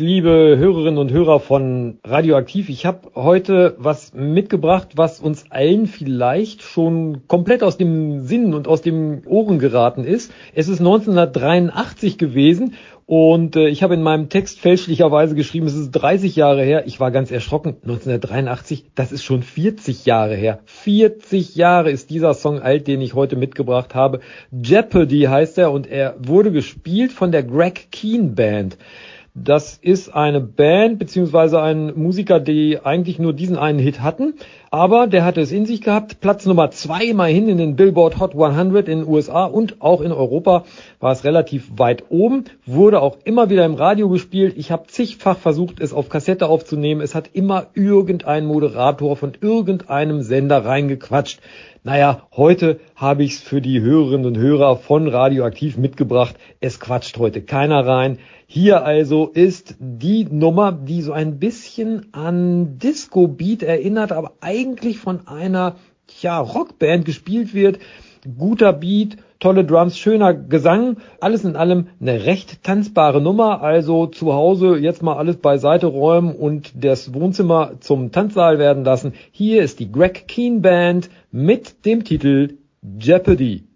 liebe Hörerinnen und Hörer von Radioaktiv. Ich habe heute was mitgebracht, was uns allen vielleicht schon komplett aus dem Sinn und aus den Ohren geraten ist. Es ist 1983 gewesen und äh, ich habe in meinem Text fälschlicherweise geschrieben, es ist 30 Jahre her. Ich war ganz erschrocken. 1983, das ist schon 40 Jahre her. 40 Jahre ist dieser Song alt, den ich heute mitgebracht habe. Jeopardy heißt er und er wurde gespielt von der Greg Keen Band. Das ist eine Band beziehungsweise ein Musiker, die eigentlich nur diesen einen Hit hatten, aber der hatte es in sich gehabt. Platz Nummer zwei immerhin in den Billboard Hot 100 in den USA und auch in Europa war es relativ weit oben, wurde auch immer wieder im Radio gespielt. Ich habe zigfach versucht, es auf Kassette aufzunehmen. Es hat immer irgendein Moderator von irgendeinem Sender reingequatscht. Naja, heute habe ich es für die Hörerinnen und Hörer von Radioaktiv mitgebracht. Es quatscht heute keiner rein. Hier also ist die Nummer, die so ein bisschen an Disco Beat erinnert, aber eigentlich von einer ja, Rockband gespielt wird. Guter Beat, tolle Drums, schöner Gesang, alles in allem eine recht tanzbare Nummer. Also zu Hause jetzt mal alles beiseite räumen und das Wohnzimmer zum Tanzsaal werden lassen. Hier ist die Greg Keen Band mit dem Titel Jeopardy.